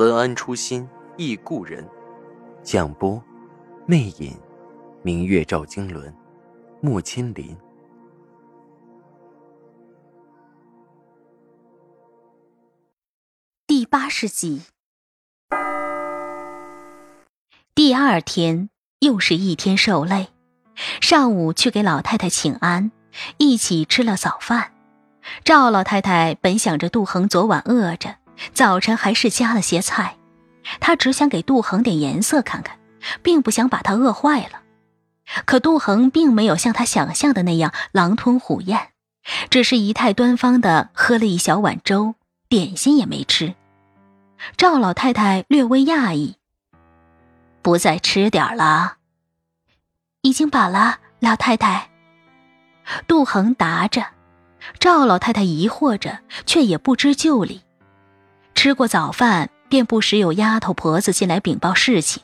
文安初心忆故人，蒋波魅影，明月照经纶，木千林。第八十集。第二天又是一天受累，上午去给老太太请安。一起吃了早饭，赵老太太本想着杜恒昨晚饿着，早晨还是加了些菜，她只想给杜恒点颜色看看，并不想把他饿坏了。可杜恒并没有像他想象的那样狼吞虎咽，只是仪态端方的喝了一小碗粥，点心也没吃。赵老太太略微讶异：“不再吃点了？已经饱了，老太太。”杜恒答着，赵老太太疑惑着，却也不知就里。吃过早饭，便不时有丫头婆子进来禀报事情：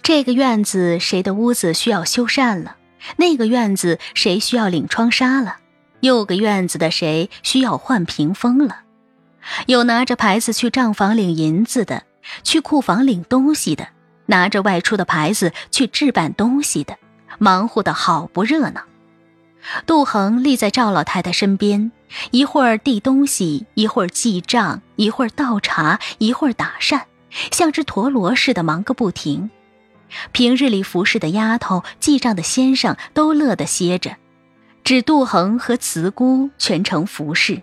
这个院子谁的屋子需要修缮了？那个院子谁需要领窗纱了？又个院子的谁需要换屏风了？有拿着牌子去账房领银子的，去库房领东西的，拿着外出的牌子去置办东西的，忙活的好不热闹。杜恒立在赵老太太身边，一会儿递东西，一会儿记账，一会儿倒茶，一会儿打扇，像只陀螺似的忙个不停。平日里服侍的丫头、记账的先生都乐得歇着，只杜恒和慈姑全程服侍。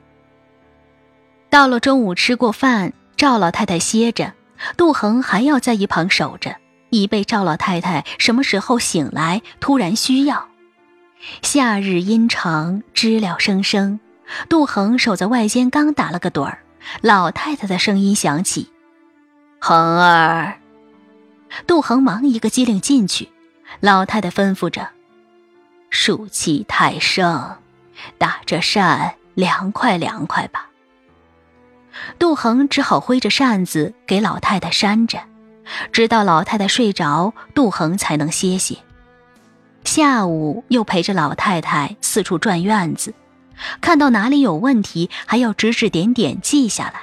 到了中午吃过饭，赵老太太歇着，杜恒还要在一旁守着，以备赵老太太什么时候醒来突然需要。夏日阴长，知了声声。杜恒守在外间，刚打了个盹儿，老太太的声音响起：“恒儿。”杜恒忙一个机灵进去，老太太吩咐着：“暑气太盛，打着扇凉快凉快吧。”杜恒只好挥着扇子给老太太扇着，直到老太太睡着，杜恒才能歇歇。下午又陪着老太太四处转院子，看到哪里有问题，还要指指点点记下来，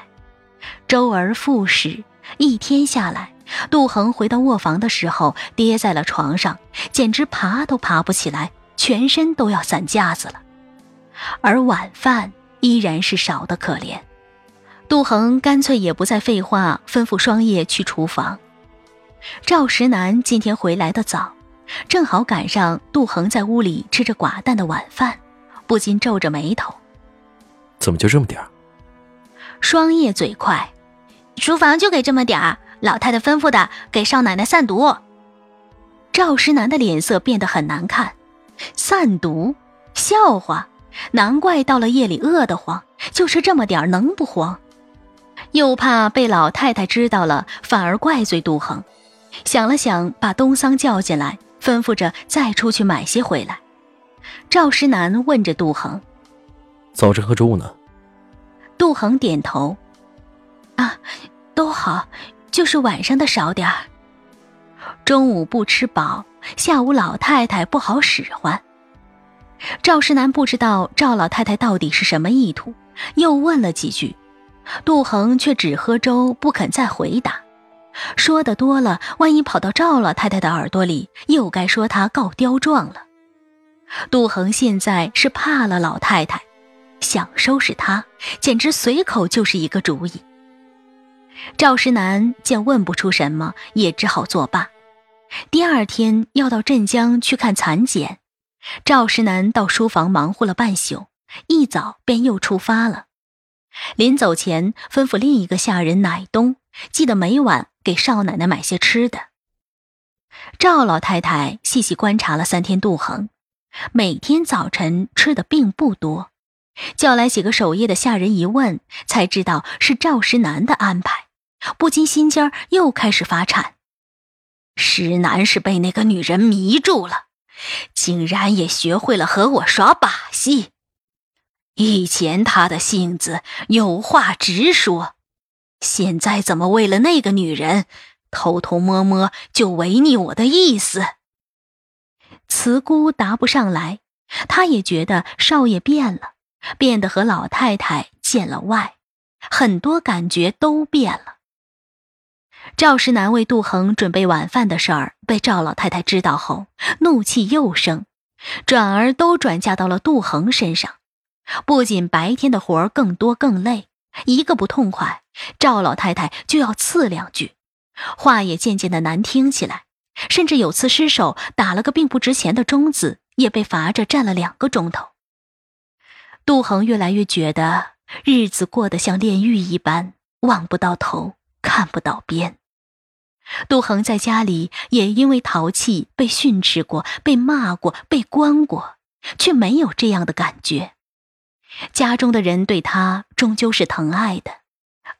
周而复始。一天下来，杜恒回到卧房的时候，跌在了床上，简直爬都爬不起来，全身都要散架子了。而晚饭依然是少得可怜，杜恒干脆也不再废话，吩咐双叶去厨房。赵石南今天回来的早。正好赶上杜恒在屋里吃着寡淡的晚饭，不禁皱着眉头：“怎么就这么点儿？”双叶嘴快：“厨房就给这么点儿，老太太吩咐的，给少奶奶散毒。”赵石南的脸色变得很难看：“散毒？笑话！难怪到了夜里饿得慌，就是这么点儿能不慌？又怕被老太太知道了，反而怪罪杜恒。想了想，把东桑叫进来。吩咐着再出去买些回来。赵石南问着杜恒：“早晨和中午呢？”杜恒点头：“啊，都好，就是晚上的少点儿。中午不吃饱，下午老太太不好使唤。”赵石南不知道赵老太太到底是什么意图，又问了几句，杜恒却只喝粥，不肯再回答。说的多了，万一跑到赵老太太的耳朵里，又该说他告刁状了。杜恒现在是怕了老太太，想收拾她，简直随口就是一个主意。赵石南见问不出什么，也只好作罢。第二天要到镇江去看蚕茧，赵石南到书房忙活了半宿，一早便又出发了。临走前，吩咐另一个下人乃东，记得每晚。给少奶奶买些吃的。赵老太太细细观察了三天杜恒，每天早晨吃的并不多，叫来几个守夜的下人一问，才知道是赵石南的安排，不禁心尖又开始发颤。石楠是被那个女人迷住了，竟然也学会了和我耍把戏。以前他的性子有话直说，现在怎么为了那个女人，偷偷摸摸就违逆我的意思？慈姑答不上来，她也觉得少爷变了，变得和老太太见了外，很多感觉都变了。赵石南为杜恒准备晚饭的事儿被赵老太太知道后，怒气又生，转而都转嫁到了杜恒身上。不仅白天的活儿更多更累，一个不痛快，赵老太太就要刺两句，话也渐渐的难听起来，甚至有次失手打了个并不值钱的钟子，也被罚着站了两个钟头。杜恒越来越觉得日子过得像炼狱一般，望不到头，看不到边。杜恒在家里也因为淘气被训斥过，被骂过，被关过，却没有这样的感觉。家中的人对他终究是疼爱的，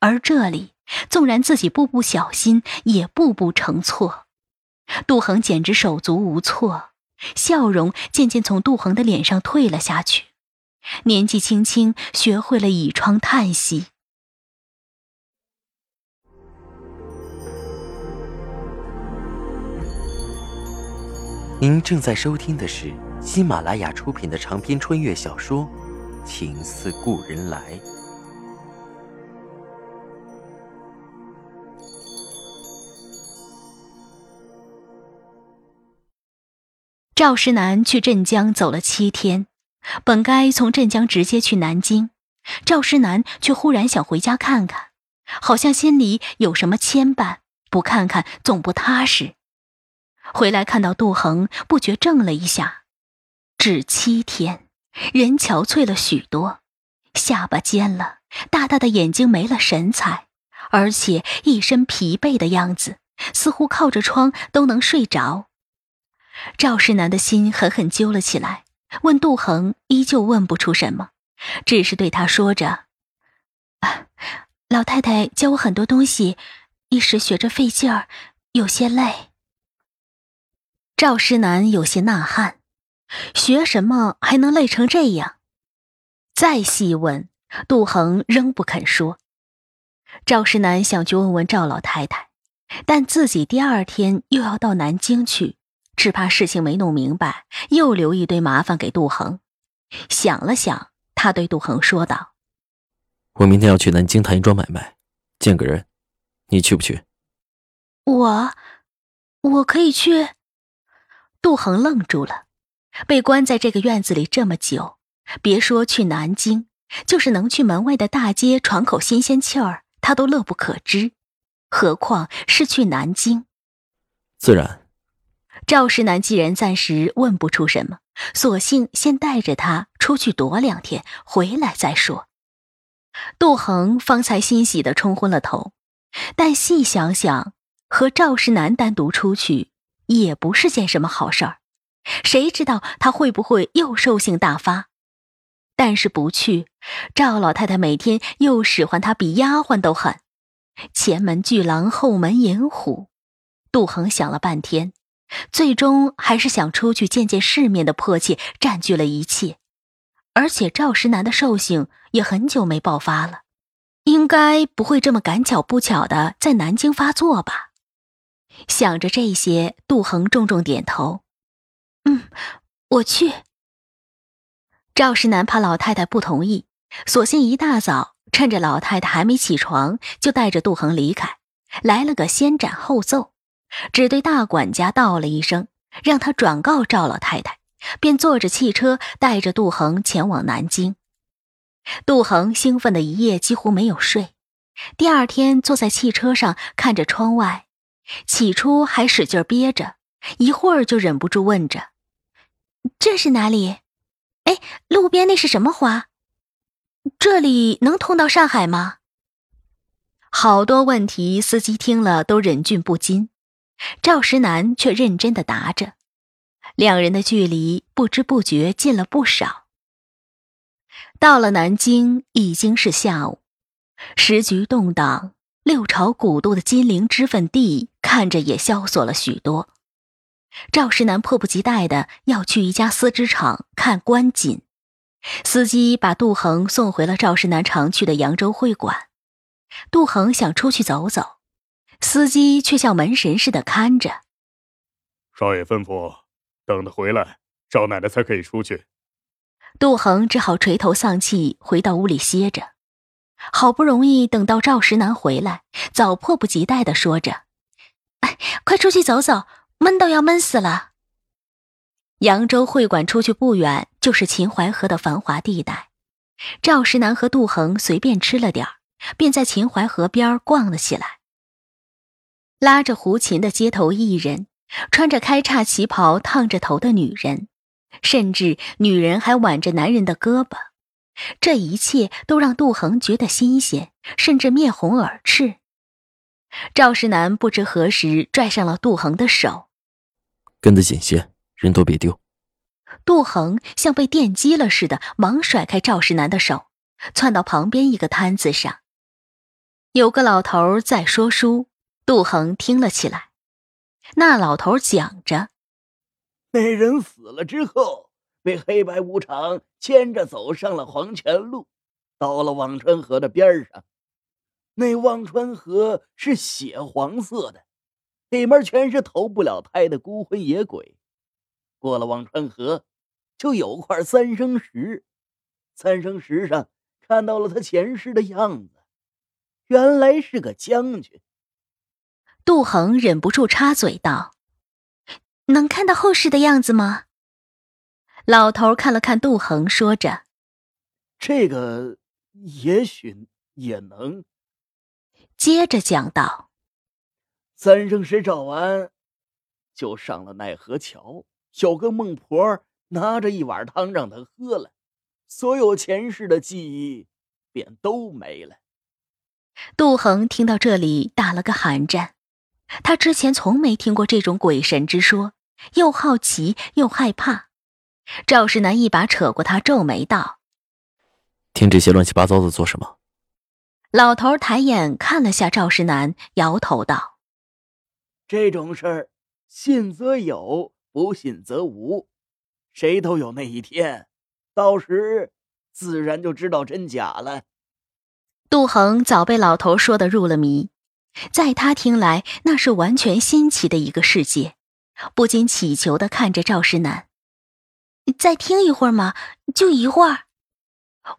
而这里纵然自己步步小心，也步步成错。杜恒简直手足无措，笑容渐渐从杜恒的脸上退了下去。年纪轻轻，学会了倚窗叹息。您正在收听的是喜马拉雅出品的长篇穿越小说。情似故人来。赵石南去镇江走了七天，本该从镇江直接去南京，赵石南却忽然想回家看看，好像心里有什么牵绊，不看看总不踏实。回来看到杜恒，不觉怔了一下，只七天。人憔悴了许多，下巴尖了，大大的眼睛没了神采，而且一身疲惫的样子，似乎靠着窗都能睡着。赵世南的心狠狠揪了起来，问杜恒，依旧问不出什么，只是对他说着：“老太太教我很多东西，一时学着费劲儿，有些累。”赵世南有些纳汗。学什么还能累成这样？再细问，杜恒仍不肯说。赵世南想去问问赵老太太，但自己第二天又要到南京去，只怕事情没弄明白，又留一堆麻烦给杜恒。想了想，他对杜恒说道：“我明天要去南京谈一桩买卖，见个人，你去不去？”我，我可以去。杜恒愣住了。被关在这个院子里这么久，别说去南京，就是能去门外的大街喘口新鲜气儿，他都乐不可支，何况是去南京？自然。赵石南既然暂时问不出什么，索性先带着他出去躲两天，回来再说。杜恒方才欣喜的冲昏了头，但细想想，和赵石南单独出去也不是件什么好事儿。谁知道他会不会又兽性大发？但是不去，赵老太太每天又使唤他比丫鬟都狠。前门巨狼，后门引虎。杜恒想了半天，最终还是想出去见见世面的迫切占据了一切。而且赵石南的兽性也很久没爆发了，应该不会这么赶巧不巧的在南京发作吧？想着这些，杜恒重重点头。嗯，我去。赵石南怕老太太不同意，索性一大早趁着老太太还没起床，就带着杜恒离开，来了个先斩后奏，只对大管家道了一声，让他转告赵老太太，便坐着汽车带着杜恒前往南京。杜恒兴奋的一夜几乎没有睡，第二天坐在汽车上看着窗外，起初还使劲憋着。一会儿就忍不住问着：“这是哪里？哎，路边那是什么花？这里能通到上海吗？”好多问题，司机听了都忍俊不禁，赵石南却认真的答着。两人的距离不知不觉近了不少。到了南京已经是下午，时局动荡，六朝古都的金陵脂粉地看着也萧索了许多。赵石南迫不及待的要去一家丝织厂看官锦，司机把杜恒送回了赵石南常去的扬州会馆。杜恒想出去走走，司机却像门神似的看着。少爷吩咐，等他回来，少奶奶才可以出去。杜恒只好垂头丧气回到屋里歇着。好不容易等到赵石南回来，早迫不及待的说着：“哎，快出去走走，闷都要闷死了。”扬州会馆出去不远就是秦淮河的繁华地带。赵石南和杜恒随便吃了点儿，便在秦淮河边逛了起来。拉着胡琴的街头艺人，穿着开叉旗袍烫着头的女人，甚至女人还挽着男人的胳膊。这一切都让杜恒觉得新鲜，甚至面红耳赤。赵世南不知何时拽上了杜恒的手，跟得紧些，人都别丢。杜恒像被电击了似的，忙甩开赵世南的手，窜到旁边一个摊子上。有个老头在说书，杜恒听了起来。那老头讲着：那人死了之后。被黑白无常牵着走上了黄泉路，到了忘川河的边上。那忘川河是血黄色的，里面全是投不了胎的孤魂野鬼。过了忘川河，就有块三生石，三生石上看到了他前世的样子，原来是个将军。杜恒忍不住插嘴道：“能看到后世的样子吗？”老头看了看杜恒，说着：“这个也许也能。”接着讲道：“三生石找完，就上了奈何桥。有个孟婆拿着一碗汤让他喝了，所有前世的记忆便都没了。”杜恒听到这里打了个寒战，他之前从没听过这种鬼神之说，又好奇又害怕。赵世南一把扯过他，皱眉道：“听这些乱七八糟的做什么？”老头抬眼看了下赵世南，摇头道：“这种事儿，信则有，不信则无，谁都有那一天，到时自然就知道真假了。”杜恒早被老头说的入了迷，在他听来，那是完全新奇的一个世界，不禁乞求的看着赵世南。再听一会儿嘛，就一会儿，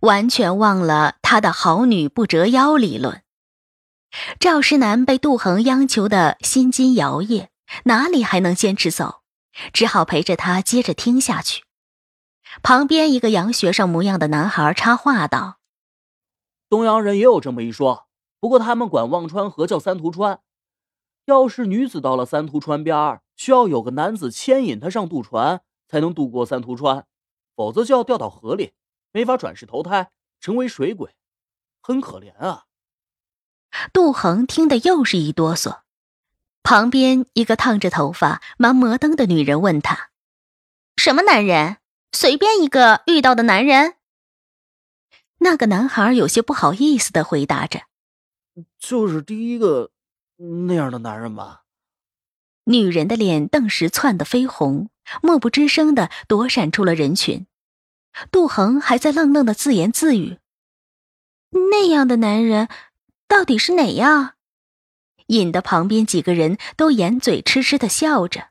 完全忘了他的好女不折腰理论。赵世南被杜恒央求的心惊摇曳，哪里还能坚持走？只好陪着他接着听下去。旁边一个洋学生模样的男孩插话道：“东洋人也有这么一说，不过他们管忘川河叫三途川。要是女子到了三途川边，需要有个男子牵引她上渡船。”才能渡过三途川，否则就要掉到河里，没法转世投胎成为水鬼，很可怜啊。杜恒听得又是一哆嗦。旁边一个烫着头发、忙摩登的女人问他：“什么男人？随便一个遇到的男人？”那个男孩有些不好意思的回答着：“就是第一个那样的男人吧。”女人的脸顿时窜得绯红。默不吱声的躲闪出了人群，杜恒还在愣愣的自言自语：“那样的男人，到底是哪样？”引得旁边几个人都掩嘴痴痴的笑着。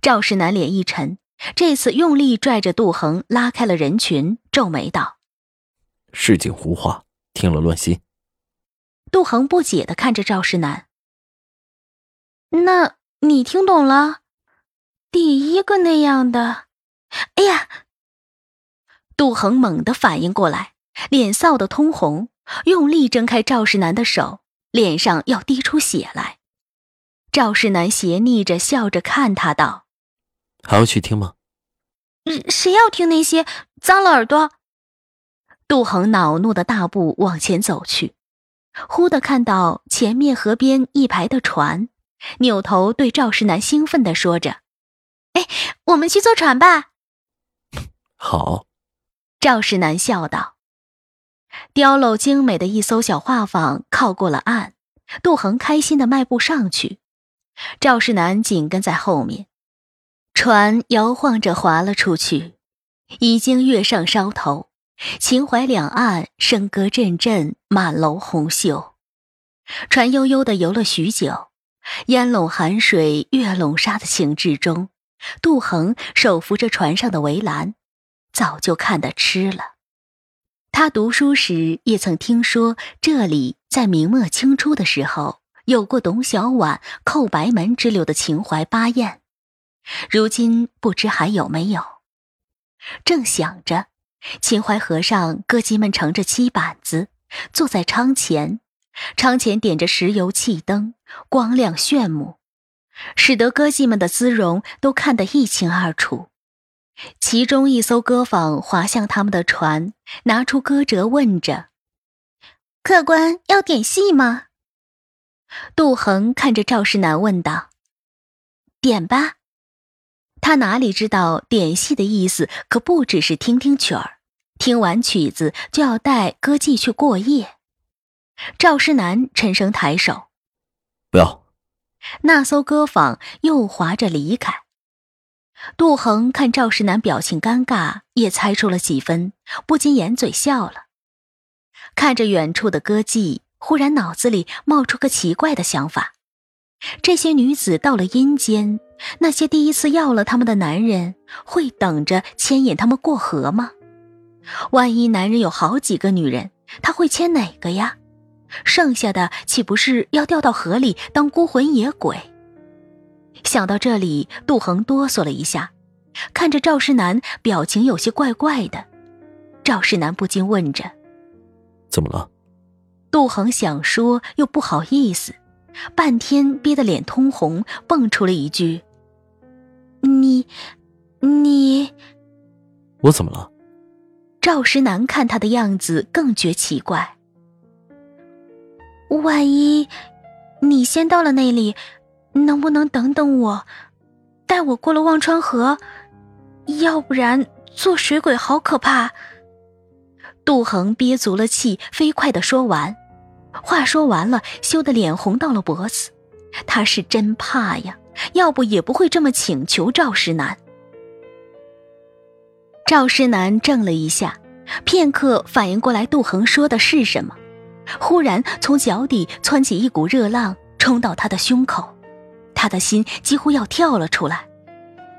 赵世南脸一沉，这次用力拽着杜恒拉开了人群，皱眉道：“市井胡话，听了乱心。”杜恒不解的看着赵世南：“那你听懂了？”第一个那样的，哎呀！杜恒猛地反应过来，脸臊得通红，用力挣开赵世南的手，脸上要滴出血来。赵世南斜睨着笑着看他道：“还要去听吗？”“谁要听那些脏了耳朵？”杜恒恼怒的大步往前走去，忽地看到前面河边一排的船，扭头对赵世南兴奋地说着。哎，我们去坐船吧。好，赵世南笑道。雕镂精美的一艘小画舫靠过了岸，杜恒开心地迈步上去，赵世南紧跟在后面。船摇晃着划了出去，已经跃上梢头。秦淮两岸笙歌阵阵，满楼红袖。船悠悠的游了许久，烟笼寒水，月笼沙的情致中，杜衡手扶着船上的围栏，早就看得痴了。他读书时也曾听说，这里在明末清初的时候有过董小宛叩白门之流的秦淮八艳，如今不知还有没有。正想着。秦淮河上，歌姬们乘着七板子，坐在窗前，窗前点着石油气灯，光亮炫目，使得歌妓们的姿容都看得一清二楚。其中一艘歌舫划向他们的船，拿出歌折问着：“客官要点戏吗？”杜恒看着赵世南问道：“点吧。”他哪里知道点戏的意思，可不只是听听曲儿，听完曲子就要带歌妓去过夜。赵世南沉声抬手：“不要。”那艘歌舫又划着离开。杜恒看赵世南表情尴尬，也猜出了几分，不禁掩嘴笑了。看着远处的歌妓，忽然脑子里冒出个奇怪的想法：这些女子到了阴间。那些第一次要了他们的男人，会等着牵引他们过河吗？万一男人有好几个女人，他会牵哪个呀？剩下的岂不是要掉到河里当孤魂野鬼？想到这里，杜恒哆嗦了一下，看着赵世南，表情有些怪怪的。赵世南不禁问着：“怎么了？”杜恒想说，又不好意思，半天憋得脸通红，蹦出了一句。你，你，我怎么了？赵石南看他的样子更觉奇怪。万一你先到了那里，能不能等等我，带我过了忘川河？要不然做水鬼好可怕。杜恒憋足了气，飞快的说完，话说完了，羞得脸红到了脖子。他是真怕呀。要不也不会这么请求赵石南。赵石南怔了一下，片刻反应过来杜恒说的是什么，忽然从脚底窜起一股热浪，冲到他的胸口，他的心几乎要跳了出来。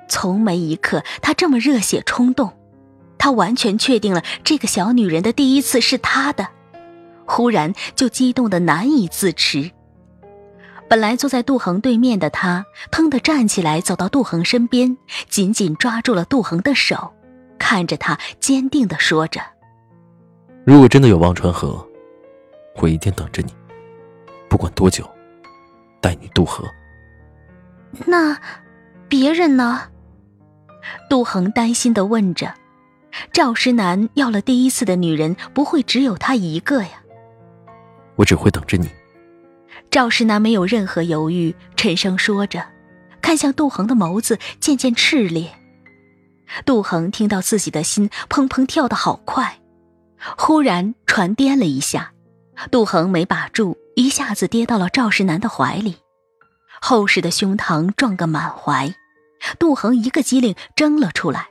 从没一刻他这么热血冲动，他完全确定了这个小女人的第一次是他的，忽然就激动的难以自持。本来坐在杜恒对面的他，腾地站起来，走到杜恒身边，紧紧抓住了杜恒的手，看着他，坚定的说着：“如果真的有忘川河，我一定等着你，不管多久，带你渡河。”那别人呢？杜恒担心的问着。赵石南要了第一次的女人，不会只有他一个呀。我只会等着你。赵世南没有任何犹豫，沉声说着，看向杜恒的眸子渐渐炽烈。杜恒听到自己的心砰砰跳得好快，忽然船颠了一下，杜恒没把住，一下子跌到了赵世南的怀里，厚实的胸膛撞个满怀，杜恒一个机灵挣了出来。